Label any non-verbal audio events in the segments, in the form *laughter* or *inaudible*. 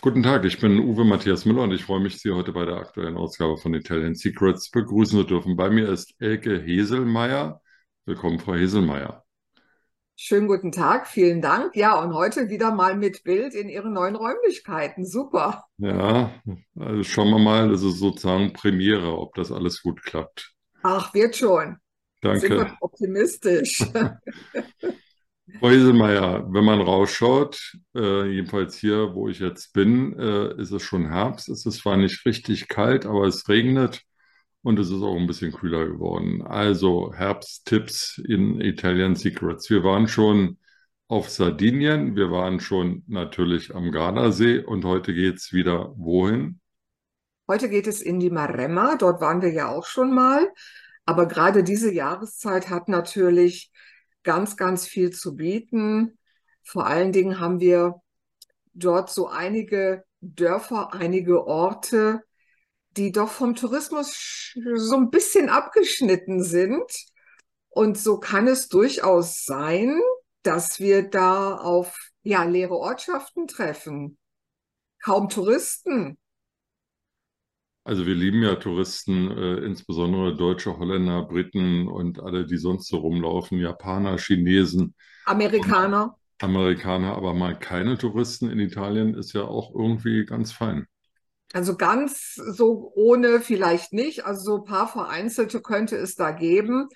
Guten Tag, ich bin Uwe Matthias Müller und ich freue mich, Sie heute bei der aktuellen Ausgabe von Italian Secrets begrüßen zu dürfen. Bei mir ist Elke Heselmeier. Willkommen, Frau Heselmeier. Schönen guten Tag, vielen Dank. Ja, und heute wieder mal mit Bild in Ihren neuen Räumlichkeiten. Super. Ja, also schauen wir mal, das ist sozusagen Premiere, ob das alles gut klappt. Ach, wird schon. Danke. Sind wir optimistisch. *laughs* Frau Hieselmeier, wenn man rausschaut, äh, jedenfalls hier, wo ich jetzt bin, äh, ist es schon Herbst. Es ist zwar nicht richtig kalt, aber es regnet und es ist auch ein bisschen kühler geworden. Also Herbsttipps in Italian Secrets. Wir waren schon auf Sardinien, wir waren schon natürlich am Gardasee und heute geht es wieder wohin? Heute geht es in die Maremma, dort waren wir ja auch schon mal. Aber gerade diese Jahreszeit hat natürlich ganz, ganz viel zu bieten. Vor allen Dingen haben wir dort so einige Dörfer, einige Orte, die doch vom Tourismus so ein bisschen abgeschnitten sind. Und so kann es durchaus sein, dass wir da auf ja, leere Ortschaften treffen. Kaum Touristen. Also wir lieben ja Touristen, äh, insbesondere Deutsche, Holländer, Briten und alle, die sonst so rumlaufen, Japaner, Chinesen. Amerikaner. Amerikaner, aber mal keine Touristen in Italien ist ja auch irgendwie ganz fein. Also ganz so ohne vielleicht nicht. Also so ein paar vereinzelte könnte es da geben.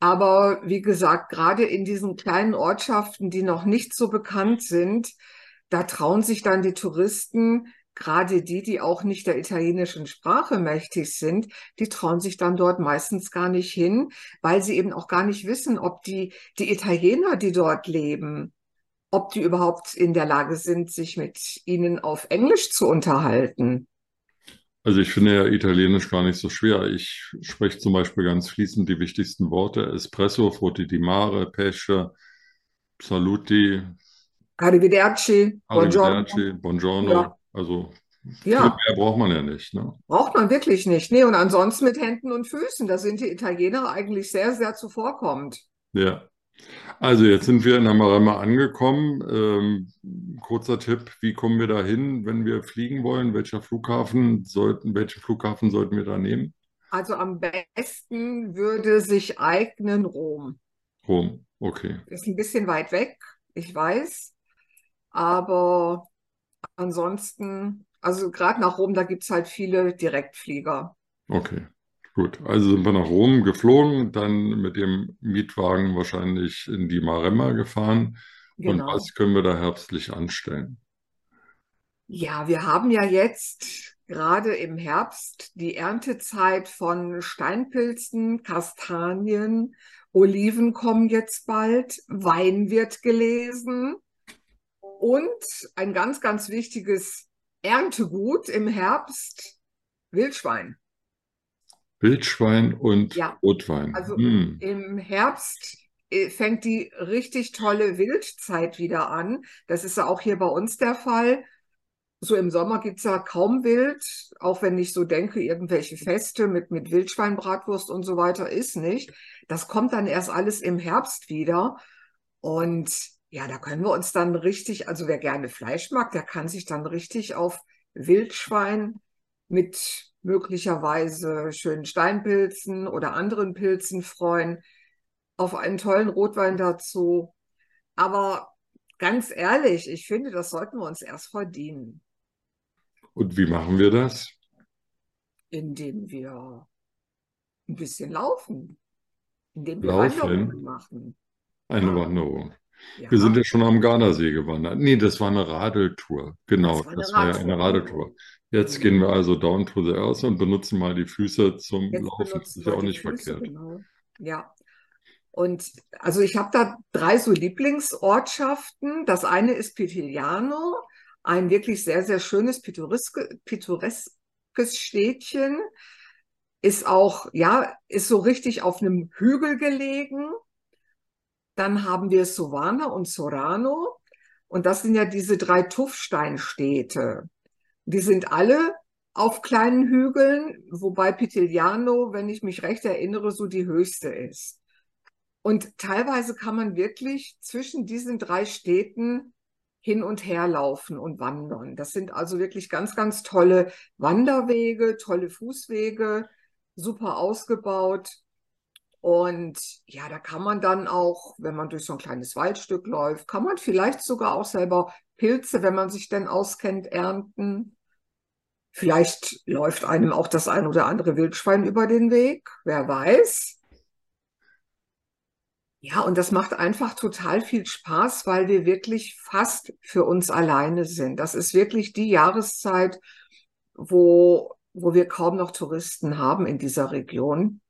Aber wie gesagt, gerade in diesen kleinen Ortschaften, die noch nicht so bekannt sind, da trauen sich dann die Touristen gerade die, die auch nicht der italienischen Sprache mächtig sind, die trauen sich dann dort meistens gar nicht hin, weil sie eben auch gar nicht wissen, ob die, die Italiener, die dort leben, ob die überhaupt in der Lage sind, sich mit ihnen auf Englisch zu unterhalten. Also ich finde ja Italienisch gar nicht so schwer. Ich spreche zum Beispiel ganz fließend die wichtigsten Worte. Espresso, frutti di mare, pesce, saluti. Arrivederci, Arrivederci, buongiorno. buongiorno. Ja. Also ja. mehr braucht man ja nicht. Ne? Braucht man wirklich nicht. Nee, und ansonsten mit Händen und Füßen. Da sind die Italiener eigentlich sehr, sehr zuvorkommend. Ja. Also jetzt sind wir in Amaremma angekommen. Ähm, kurzer Tipp, wie kommen wir da hin, wenn wir fliegen wollen? Welcher Flughafen sollten, welchen Flughafen sollten wir da nehmen? Also am besten würde sich eignen Rom. Rom, okay. Ist ein bisschen weit weg, ich weiß. Aber ansonsten, also gerade nach Rom, da gibt es halt viele Direktflieger. Okay, gut. Also sind wir nach Rom geflogen, dann mit dem Mietwagen wahrscheinlich in die Maremma gefahren. Genau. Und was können wir da herbstlich anstellen? Ja, wir haben ja jetzt gerade im Herbst die Erntezeit von Steinpilzen, Kastanien, Oliven kommen jetzt bald, Wein wird gelesen. Und ein ganz, ganz wichtiges Erntegut im Herbst, Wildschwein. Wildschwein und ja. Rotwein. Also hm. im Herbst äh, fängt die richtig tolle Wildzeit wieder an. Das ist ja auch hier bei uns der Fall. So im Sommer gibt es ja kaum Wild, auch wenn ich so denke, irgendwelche Feste mit, mit Wildschweinbratwurst und so weiter ist nicht. Das kommt dann erst alles im Herbst wieder. Und ja, da können wir uns dann richtig, also wer gerne Fleisch mag, der kann sich dann richtig auf Wildschwein mit möglicherweise schönen Steinpilzen oder anderen Pilzen freuen, auf einen tollen Rotwein dazu. Aber ganz ehrlich, ich finde, das sollten wir uns erst verdienen. Und wie machen wir das? Indem wir ein bisschen laufen, indem wir laufen. Wanderungen machen. Eine ja. Wanderung. Ja. Wir sind ja schon am Gardasee gewandert. Nee, das war eine Radeltour. Genau, das war, das war ja eine Radeltour. Jetzt mhm. gehen wir also down to the earth und benutzen mal die Füße zum Jetzt Laufen. Das ist ja auch nicht Füße, verkehrt. Genau. Ja. Und also ich habe da drei so Lieblingsortschaften. Das eine ist Pitigliano, ein wirklich sehr, sehr schönes pittoreske, pittoreskes Städtchen. Ist auch, ja, ist so richtig auf einem Hügel gelegen dann haben wir Sovana und Sorano. Und das sind ja diese drei Tuffsteinstädte. Die sind alle auf kleinen Hügeln, wobei Pitigliano, wenn ich mich recht erinnere, so die höchste ist. Und teilweise kann man wirklich zwischen diesen drei Städten hin und her laufen und wandern. Das sind also wirklich ganz, ganz tolle Wanderwege, tolle Fußwege, super ausgebaut. Und ja, da kann man dann auch, wenn man durch so ein kleines Waldstück läuft, kann man vielleicht sogar auch selber Pilze, wenn man sich denn auskennt, ernten. Vielleicht läuft einem auch das ein oder andere Wildschwein über den Weg, wer weiß. Ja, und das macht einfach total viel Spaß, weil wir wirklich fast für uns alleine sind. Das ist wirklich die Jahreszeit, wo, wo wir kaum noch Touristen haben in dieser Region.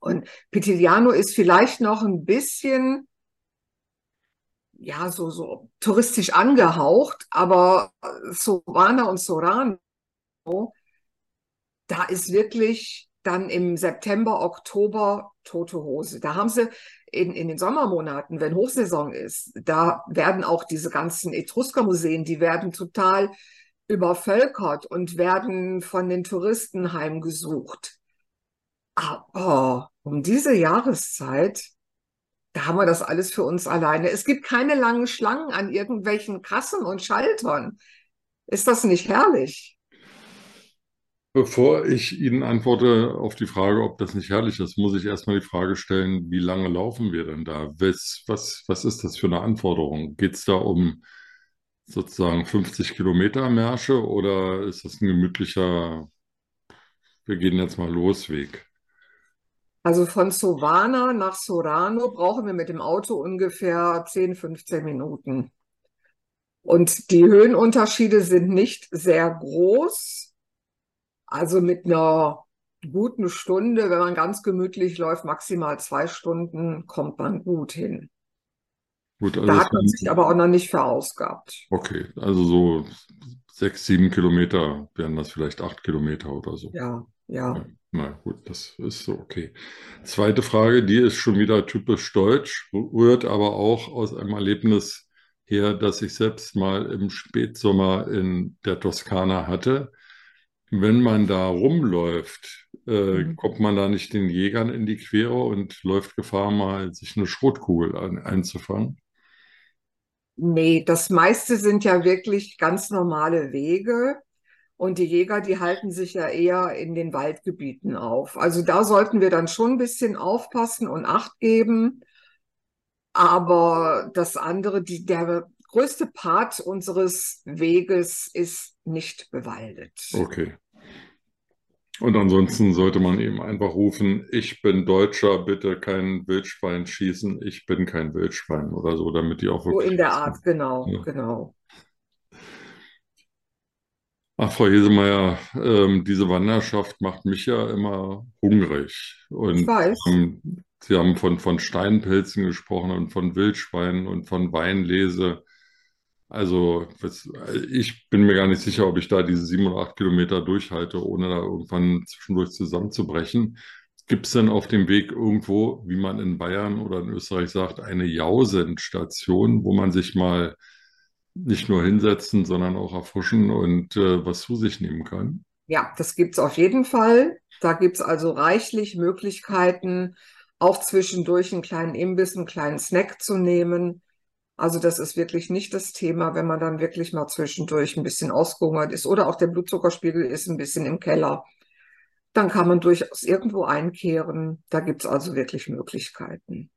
Und Pitigliano ist vielleicht noch ein bisschen, ja, so, so touristisch angehaucht, aber Sovana und Sorano, da ist wirklich dann im September, Oktober tote Hose. Da haben sie in, in den Sommermonaten, wenn Hochsaison ist, da werden auch diese ganzen Etrusker-Museen, die werden total übervölkert und werden von den Touristen heimgesucht. Aber um diese Jahreszeit, da haben wir das alles für uns alleine. Es gibt keine langen Schlangen an irgendwelchen Kassen und Schaltern. Ist das nicht herrlich? Bevor ich Ihnen antworte auf die Frage, ob das nicht herrlich ist, muss ich erstmal die Frage stellen, wie lange laufen wir denn da? Was, was, was ist das für eine Anforderung? Geht es da um sozusagen 50 Kilometer Märsche oder ist das ein gemütlicher, wir gehen jetzt mal los Weg? Also von Sovana nach Sorano brauchen wir mit dem Auto ungefähr 10, 15 Minuten. Und die Höhenunterschiede sind nicht sehr groß. Also mit einer guten Stunde, wenn man ganz gemütlich läuft, maximal zwei Stunden, kommt man gut hin. Gut, also da hat man sich aber auch noch nicht verausgabt. Okay, also so sechs, sieben Kilometer wären das vielleicht acht Kilometer oder so. Ja, ja. Na gut, das ist so okay. Zweite Frage, die ist schon wieder typisch deutsch, rührt aber auch aus einem Erlebnis her, das ich selbst mal im Spätsommer in der Toskana hatte. Wenn man da rumläuft, äh, mhm. kommt man da nicht den Jägern in die Quere und läuft Gefahr, mal sich eine Schrotkugel ein, einzufangen? Nee, das meiste sind ja wirklich ganz normale Wege. Und die Jäger, die halten sich ja eher in den Waldgebieten auf. Also da sollten wir dann schon ein bisschen aufpassen und Acht geben. Aber das andere, die, der größte Part unseres Weges ist nicht bewaldet. Okay. Und ansonsten sollte man eben einfach rufen, ich bin Deutscher, bitte kein Wildschwein schießen, ich bin kein Wildschwein oder so, damit die auch wirklich. So in der Art, genau, ja. genau. Ach, Frau Hesemeyer, ähm, diese Wanderschaft macht mich ja immer hungrig. Und ich weiß. Ähm, Sie haben von, von Steinpilzen gesprochen und von Wildschweinen und von Weinlese. Also ich bin mir gar nicht sicher, ob ich da diese sieben oder acht Kilometer durchhalte, ohne da irgendwann zwischendurch zusammenzubrechen. Gibt es denn auf dem Weg irgendwo, wie man in Bayern oder in Österreich sagt, eine Jausenstation, wo man sich mal nicht nur hinsetzen, sondern auch erforschen und äh, was zu sich nehmen kann? Ja, das gibt es auf jeden Fall. Da gibt es also reichlich Möglichkeiten, auch zwischendurch einen kleinen Imbiss, einen kleinen Snack zu nehmen. Also das ist wirklich nicht das Thema, wenn man dann wirklich mal zwischendurch ein bisschen ausgehungert ist oder auch der Blutzuckerspiegel ist ein bisschen im Keller. Dann kann man durchaus irgendwo einkehren. Da gibt es also wirklich Möglichkeiten.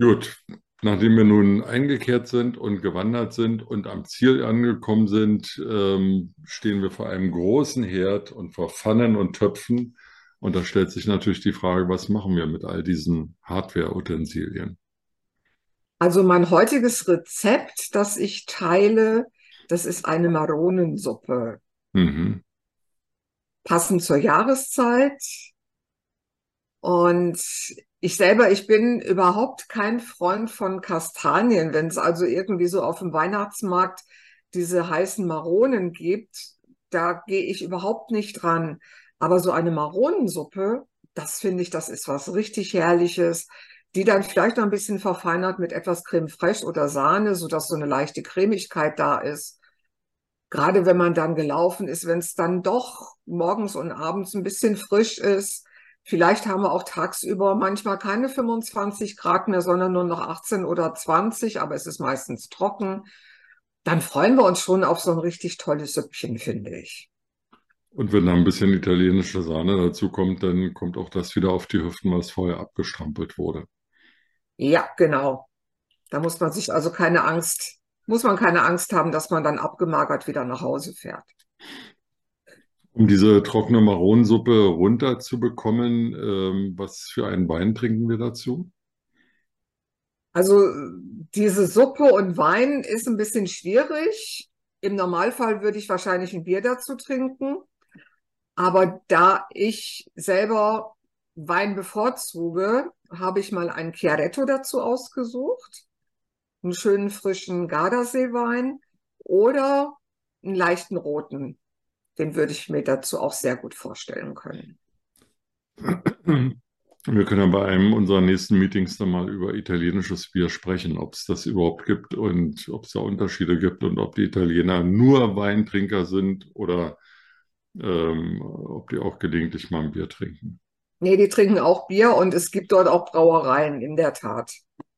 Gut, Nachdem wir nun eingekehrt sind und gewandert sind und am Ziel angekommen sind, ähm, stehen wir vor einem großen Herd und vor Pfannen und Töpfen. Und da stellt sich natürlich die Frage, was machen wir mit all diesen Hardware-Utensilien? Also mein heutiges Rezept, das ich teile, das ist eine Maronensuppe. Mhm. Passend zur Jahreszeit. Und ich selber, ich bin überhaupt kein Freund von Kastanien. Wenn es also irgendwie so auf dem Weihnachtsmarkt diese heißen Maronen gibt, da gehe ich überhaupt nicht dran. Aber so eine Maronensuppe, das finde ich, das ist was richtig Herrliches, die dann vielleicht noch ein bisschen verfeinert mit etwas Creme fraiche oder Sahne, sodass so eine leichte Cremigkeit da ist. Gerade wenn man dann gelaufen ist, wenn es dann doch morgens und abends ein bisschen frisch ist, Vielleicht haben wir auch tagsüber manchmal keine 25 Grad mehr, sondern nur noch 18 oder 20, aber es ist meistens trocken. dann freuen wir uns schon auf so ein richtig tolles Süppchen, finde ich. Und wenn da ein bisschen italienische Sahne dazu kommt, dann kommt auch das wieder auf die Hüften, was vorher abgestrampelt wurde. Ja, genau. Da muss man sich also keine Angst, muss man keine Angst haben, dass man dann abgemagert wieder nach Hause fährt. Um diese trockene Maronensuppe runterzubekommen, ähm, was für einen Wein trinken wir dazu? Also diese Suppe und Wein ist ein bisschen schwierig. Im Normalfall würde ich wahrscheinlich ein Bier dazu trinken. Aber da ich selber Wein bevorzuge, habe ich mal einen Chiaretto dazu ausgesucht. Einen schönen frischen Gardasee-Wein oder einen leichten roten. Den würde ich mir dazu auch sehr gut vorstellen können. Wir können ja bei einem unserer nächsten Meetings dann mal über italienisches Bier sprechen, ob es das überhaupt gibt und ob es da Unterschiede gibt und ob die Italiener nur Weintrinker sind oder ähm, ob die auch gelegentlich mal ein Bier trinken. Nee, die trinken auch Bier und es gibt dort auch Brauereien, in der Tat.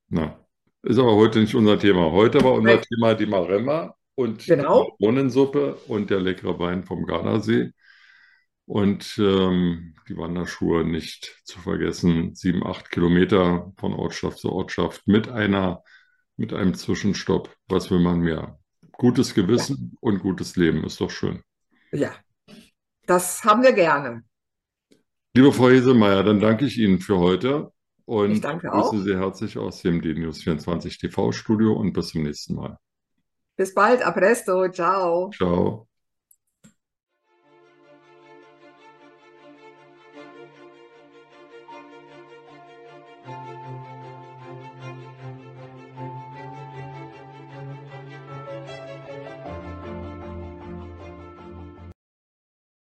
Na, ist aber heute nicht unser Thema. Heute war unser Nein. Thema die Maremma und genau. die Bohnensuppe und der leckere Wein vom Gardasee. Und ähm, die Wanderschuhe nicht zu vergessen, sieben, acht Kilometer von Ortschaft zu Ortschaft mit einer, mit einem Zwischenstopp. Was will man mehr? Gutes Gewissen ja. und gutes Leben ist doch schön. Ja, das haben wir gerne. Liebe Frau Hesemeyer, dann danke ich Ihnen für heute und ich danke auch. grüße Sie herzlich aus dem DNews 24 TV Studio und bis zum nächsten Mal. Bis bald, a presto, ciao. Ciao.